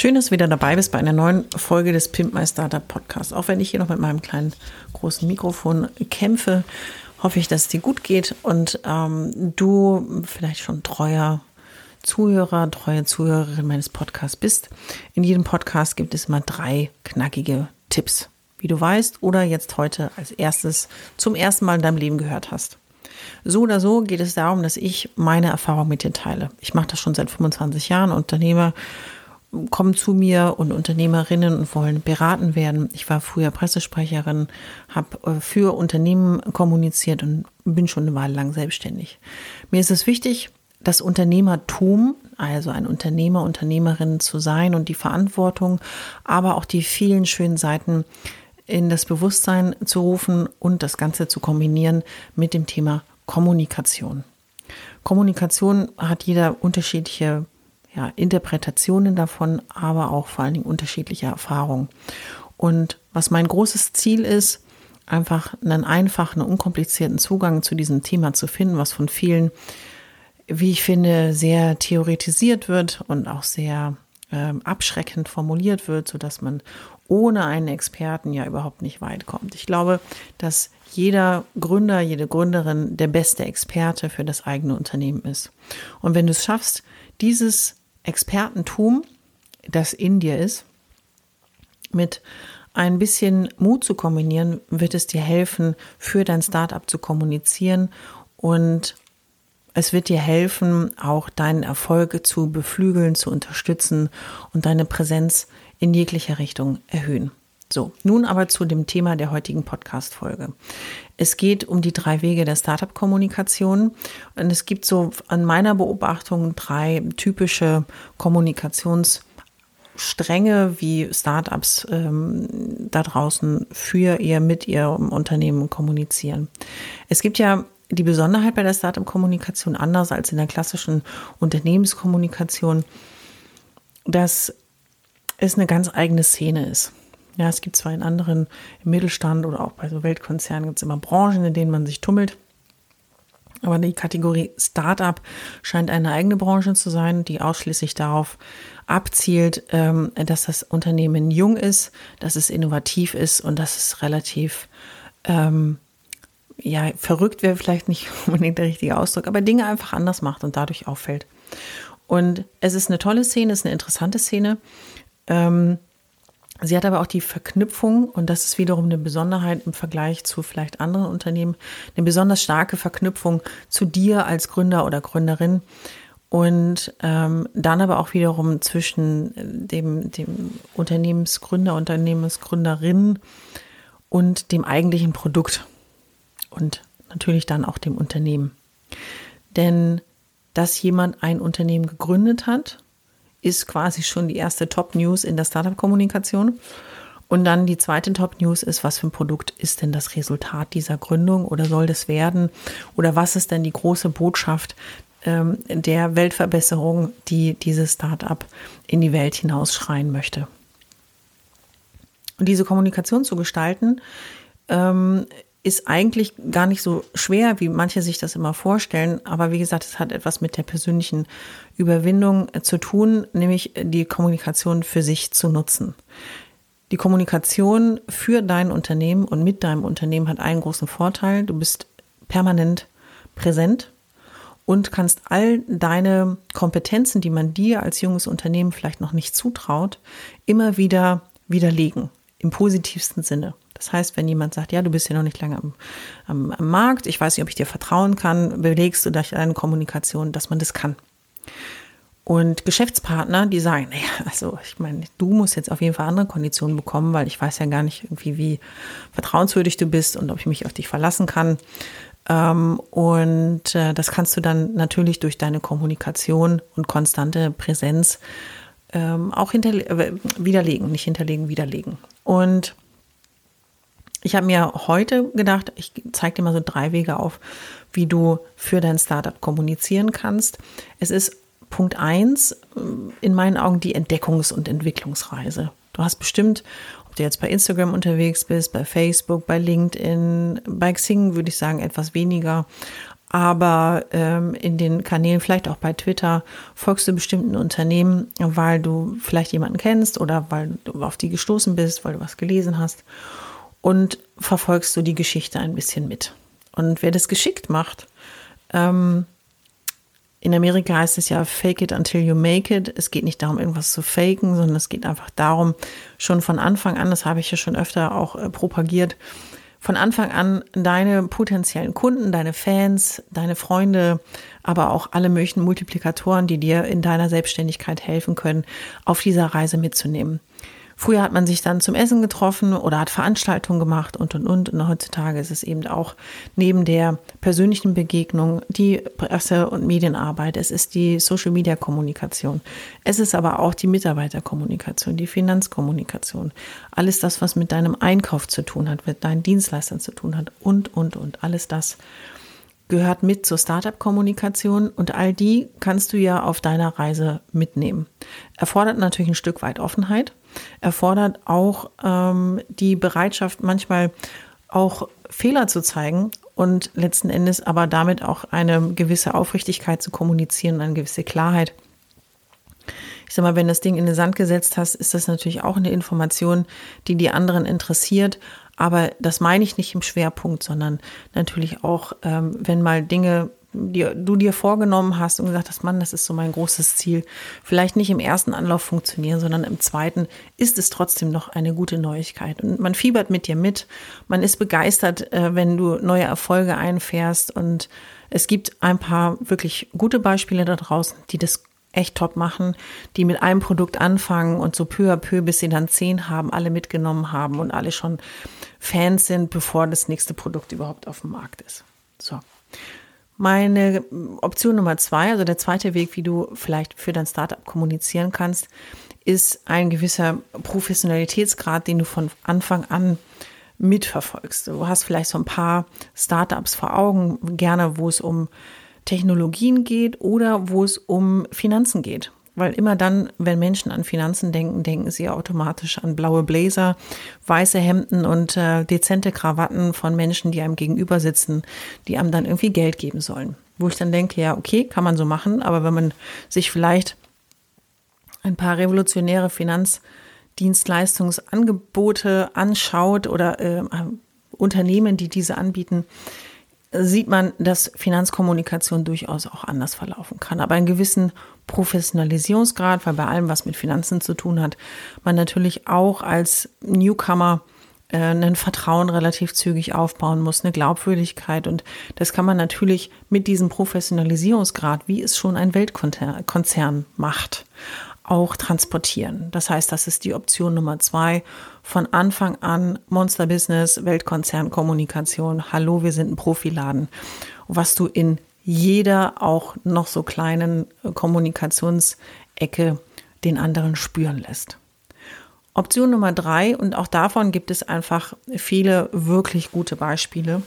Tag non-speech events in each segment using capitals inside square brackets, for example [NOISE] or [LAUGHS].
Schön, dass du wieder dabei bist bei einer neuen Folge des Pimp My Startup Podcast. Auch wenn ich hier noch mit meinem kleinen großen Mikrofon kämpfe, hoffe ich, dass es dir gut geht und ähm, du vielleicht schon treuer Zuhörer, treue Zuhörerin meines Podcasts bist. In jedem Podcast gibt es immer drei knackige Tipps, wie du weißt oder jetzt heute als erstes zum ersten Mal in deinem Leben gehört hast. So oder so geht es darum, dass ich meine Erfahrung mit dir teile. Ich mache das schon seit 25 Jahren, Unternehmer kommen zu mir und Unternehmerinnen und wollen beraten werden. Ich war früher Pressesprecherin, habe äh, für Unternehmen kommuniziert und bin schon eine Weile lang selbstständig. Mir ist es wichtig, das Unternehmertum, also ein Unternehmer, Unternehmerin zu sein und die Verantwortung, aber auch die vielen schönen Seiten in das Bewusstsein zu rufen und das Ganze zu kombinieren mit dem Thema Kommunikation. Kommunikation hat jeder unterschiedliche ja, Interpretationen davon, aber auch vor allen Dingen unterschiedliche Erfahrungen. Und was mein großes Ziel ist, einfach einen einfachen, unkomplizierten Zugang zu diesem Thema zu finden, was von vielen, wie ich finde, sehr theoretisiert wird und auch sehr äh, abschreckend formuliert wird, so dass man ohne einen Experten ja überhaupt nicht weit kommt. Ich glaube, dass jeder Gründer, jede Gründerin der beste Experte für das eigene Unternehmen ist. Und wenn du es schaffst, dieses Expertentum, das in dir ist, mit ein bisschen Mut zu kombinieren, wird es dir helfen, für dein Startup zu kommunizieren und es wird dir helfen, auch deinen Erfolg zu beflügeln, zu unterstützen und deine Präsenz in jeglicher Richtung erhöhen. So, nun aber zu dem Thema der heutigen Podcast-Folge. Es geht um die drei Wege der Startup-Kommunikation. Und es gibt so an meiner Beobachtung drei typische Kommunikationsstränge, wie Startups ähm, da draußen für ihr, mit ihrem Unternehmen kommunizieren. Es gibt ja die Besonderheit bei der Startup-Kommunikation anders als in der klassischen Unternehmenskommunikation, dass es eine ganz eigene Szene ist. Ja, es gibt zwar in anderen, im Mittelstand oder auch bei so Weltkonzernen gibt es immer Branchen, in denen man sich tummelt. Aber die Kategorie Startup scheint eine eigene Branche zu sein, die ausschließlich darauf abzielt, ähm, dass das Unternehmen jung ist, dass es innovativ ist und dass es relativ, ähm, ja, verrückt wäre vielleicht nicht [LAUGHS] unbedingt der richtige Ausdruck, aber Dinge einfach anders macht und dadurch auffällt. Und es ist eine tolle Szene, es ist eine interessante Szene. Ähm, Sie hat aber auch die Verknüpfung, und das ist wiederum eine Besonderheit im Vergleich zu vielleicht anderen Unternehmen, eine besonders starke Verknüpfung zu dir als Gründer oder Gründerin und ähm, dann aber auch wiederum zwischen dem, dem Unternehmensgründer, Unternehmensgründerin und dem eigentlichen Produkt und natürlich dann auch dem Unternehmen. Denn dass jemand ein Unternehmen gegründet hat ist quasi schon die erste Top-News in der Startup-Kommunikation. Und dann die zweite Top-News ist, was für ein Produkt ist denn das Resultat dieser Gründung oder soll das werden? Oder was ist denn die große Botschaft ähm, der Weltverbesserung, die dieses Startup in die Welt hinausschreien möchte? Und diese Kommunikation zu gestalten, ähm, ist eigentlich gar nicht so schwer, wie manche sich das immer vorstellen. Aber wie gesagt, es hat etwas mit der persönlichen Überwindung äh, zu tun, nämlich die Kommunikation für sich zu nutzen. Die Kommunikation für dein Unternehmen und mit deinem Unternehmen hat einen großen Vorteil. Du bist permanent präsent und kannst all deine Kompetenzen, die man dir als junges Unternehmen vielleicht noch nicht zutraut, immer wieder widerlegen. Im positivsten Sinne. Das heißt, wenn jemand sagt, ja, du bist ja noch nicht lange am, am, am Markt, ich weiß nicht, ob ich dir vertrauen kann, belegst du durch deine Kommunikation, dass man das kann. Und Geschäftspartner, die sagen, naja, also ich meine, du musst jetzt auf jeden Fall andere Konditionen bekommen, weil ich weiß ja gar nicht irgendwie, wie vertrauenswürdig du bist und ob ich mich auf dich verlassen kann. Ähm, und äh, das kannst du dann natürlich durch deine Kommunikation und konstante Präsenz ähm, auch äh, widerlegen, nicht hinterlegen, widerlegen. Und ich habe mir heute gedacht, ich zeige dir mal so drei Wege auf, wie du für dein Startup kommunizieren kannst. Es ist Punkt eins äh, in meinen Augen die Entdeckungs- und Entwicklungsreise. Du hast bestimmt, ob du jetzt bei Instagram unterwegs bist, bei Facebook, bei LinkedIn, bei Xing würde ich sagen etwas weniger, aber ähm, in den Kanälen, vielleicht auch bei Twitter, folgst du bestimmten Unternehmen, weil du vielleicht jemanden kennst oder weil du auf die gestoßen bist, weil du was gelesen hast und verfolgst du die Geschichte ein bisschen mit. Und wer das geschickt macht, ähm, in Amerika heißt es ja fake it until you make it. Es geht nicht darum, irgendwas zu faken, sondern es geht einfach darum, schon von Anfang an, das habe ich ja schon öfter auch äh, propagiert, von Anfang an deine potenziellen Kunden, deine Fans, deine Freunde, aber auch alle möglichen Multiplikatoren, die dir in deiner Selbstständigkeit helfen können, auf dieser Reise mitzunehmen. Früher hat man sich dann zum Essen getroffen oder hat Veranstaltungen gemacht und, und, und. Und heutzutage ist es eben auch neben der persönlichen Begegnung die Presse- und Medienarbeit. Es ist die Social-Media-Kommunikation. Es ist aber auch die Mitarbeiterkommunikation, die Finanzkommunikation. Alles das, was mit deinem Einkauf zu tun hat, mit deinen Dienstleistern zu tun hat und, und, und. Alles das gehört mit zur Startup-Kommunikation und all die kannst du ja auf deiner Reise mitnehmen. Erfordert natürlich ein Stück weit Offenheit, erfordert auch ähm, die Bereitschaft, manchmal auch Fehler zu zeigen und letzten Endes aber damit auch eine gewisse Aufrichtigkeit zu kommunizieren, eine gewisse Klarheit. Ich sag mal, wenn das Ding in den Sand gesetzt hast, ist das natürlich auch eine Information, die die anderen interessiert aber das meine ich nicht im Schwerpunkt, sondern natürlich auch, ähm, wenn mal Dinge die du dir vorgenommen hast und gesagt hast, Mann, das ist so mein großes Ziel, vielleicht nicht im ersten Anlauf funktionieren, sondern im zweiten ist es trotzdem noch eine gute Neuigkeit. Und man fiebert mit dir mit, man ist begeistert, äh, wenn du neue Erfolge einfährst. Und es gibt ein paar wirklich gute Beispiele da draußen, die das echt top machen, die mit einem Produkt anfangen und so peu à peu, bis sie dann zehn haben, alle mitgenommen haben und alle schon Fans sind, bevor das nächste Produkt überhaupt auf dem Markt ist. So. Meine Option Nummer zwei, also der zweite Weg, wie du vielleicht für dein Startup kommunizieren kannst, ist ein gewisser Professionalitätsgrad, den du von Anfang an mitverfolgst. Du hast vielleicht so ein paar Startups vor Augen, gerne wo es um Technologien geht oder wo es um Finanzen geht. Weil immer dann, wenn Menschen an Finanzen denken, denken sie automatisch an blaue Bläser, weiße Hemden und äh, dezente Krawatten von Menschen, die einem gegenüber sitzen, die einem dann irgendwie Geld geben sollen. Wo ich dann denke, ja, okay, kann man so machen, aber wenn man sich vielleicht ein paar revolutionäre Finanzdienstleistungsangebote anschaut oder äh, Unternehmen, die diese anbieten, sieht man, dass Finanzkommunikation durchaus auch anders verlaufen kann. Aber einen gewissen Professionalisierungsgrad, weil bei allem, was mit Finanzen zu tun hat, man natürlich auch als Newcomer äh, ein Vertrauen relativ zügig aufbauen muss, eine Glaubwürdigkeit. Und das kann man natürlich mit diesem Professionalisierungsgrad, wie es schon ein Weltkonzern macht, auch transportieren. Das heißt, das ist die Option Nummer zwei. Von Anfang an Monster Business, Weltkonzern, Kommunikation. Hallo, wir sind ein Profiladen. Was du in jeder auch noch so kleinen äh, Kommunikationsecke den anderen spüren lässt. Option Nummer drei, und auch davon gibt es einfach viele wirklich gute Beispiele,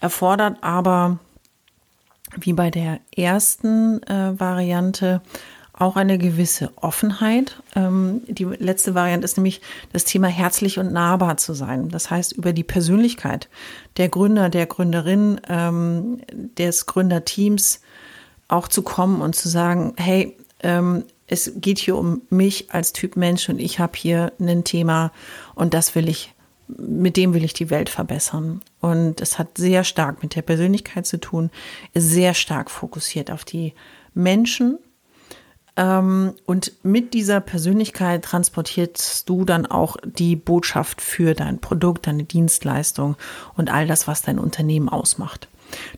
erfordert aber wie bei der ersten äh, Variante auch eine gewisse Offenheit. Ähm, die letzte Variante ist nämlich das Thema herzlich und nahbar zu sein. Das heißt, über die Persönlichkeit der Gründer, der Gründerin, ähm, des Gründerteams auch zu kommen und zu sagen, hey, ähm, es geht hier um mich als Typ Mensch und ich habe hier ein Thema und das will ich, mit dem will ich die Welt verbessern. Und es hat sehr stark mit der Persönlichkeit zu tun, ist sehr stark fokussiert auf die Menschen und mit dieser Persönlichkeit transportierst du dann auch die Botschaft für dein Produkt, deine Dienstleistung und all das, was dein Unternehmen ausmacht.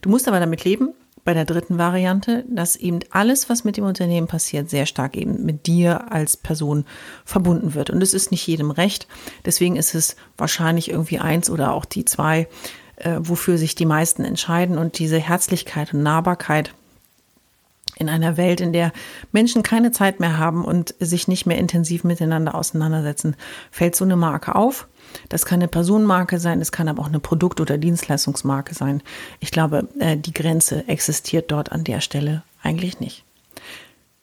Du musst aber damit leben, bei der dritten Variante, dass eben alles, was mit dem Unternehmen passiert, sehr stark eben mit dir als Person verbunden wird. Und es ist nicht jedem recht. Deswegen ist es wahrscheinlich irgendwie eins oder auch die zwei, äh, wofür sich die meisten entscheiden. Und diese Herzlichkeit und Nahbarkeit in einer Welt, in der Menschen keine Zeit mehr haben und sich nicht mehr intensiv miteinander auseinandersetzen, fällt so eine Marke auf. Das kann eine Personenmarke sein, es kann aber auch eine Produkt- oder Dienstleistungsmarke sein. Ich glaube, äh, die Grenze existiert dort an der Stelle eigentlich nicht.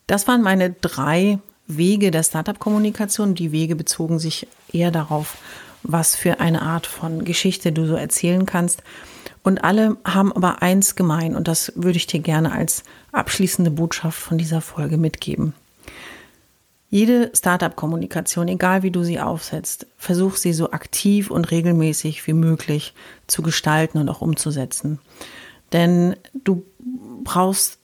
Das waren meine drei Wege der Startup-Kommunikation. Die Wege bezogen sich eher darauf, was für eine Art von Geschichte du so erzählen kannst. Und alle haben aber eins gemein und das würde ich dir gerne als abschließende Botschaft von dieser Folge mitgeben. Jede Startup-Kommunikation, egal wie du sie aufsetzt, versuch sie so aktiv und regelmäßig wie möglich zu gestalten und auch umzusetzen. Denn du brauchst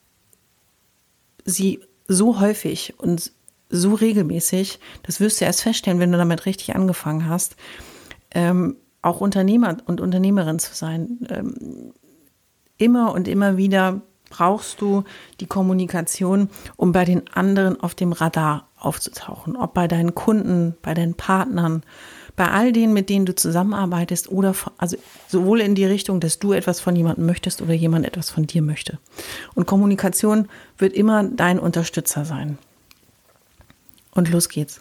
sie so häufig und so regelmäßig, das wirst du erst feststellen, wenn du damit richtig angefangen hast, ähm, auch Unternehmer und Unternehmerin zu sein. Ähm, immer und immer wieder brauchst du die Kommunikation, um bei den anderen auf dem Radar aufzutauchen. Ob bei deinen Kunden, bei deinen Partnern, bei all denen, mit denen du zusammenarbeitest oder also sowohl in die Richtung, dass du etwas von jemandem möchtest oder jemand etwas von dir möchte. Und Kommunikation wird immer dein Unterstützer sein. Und los geht's.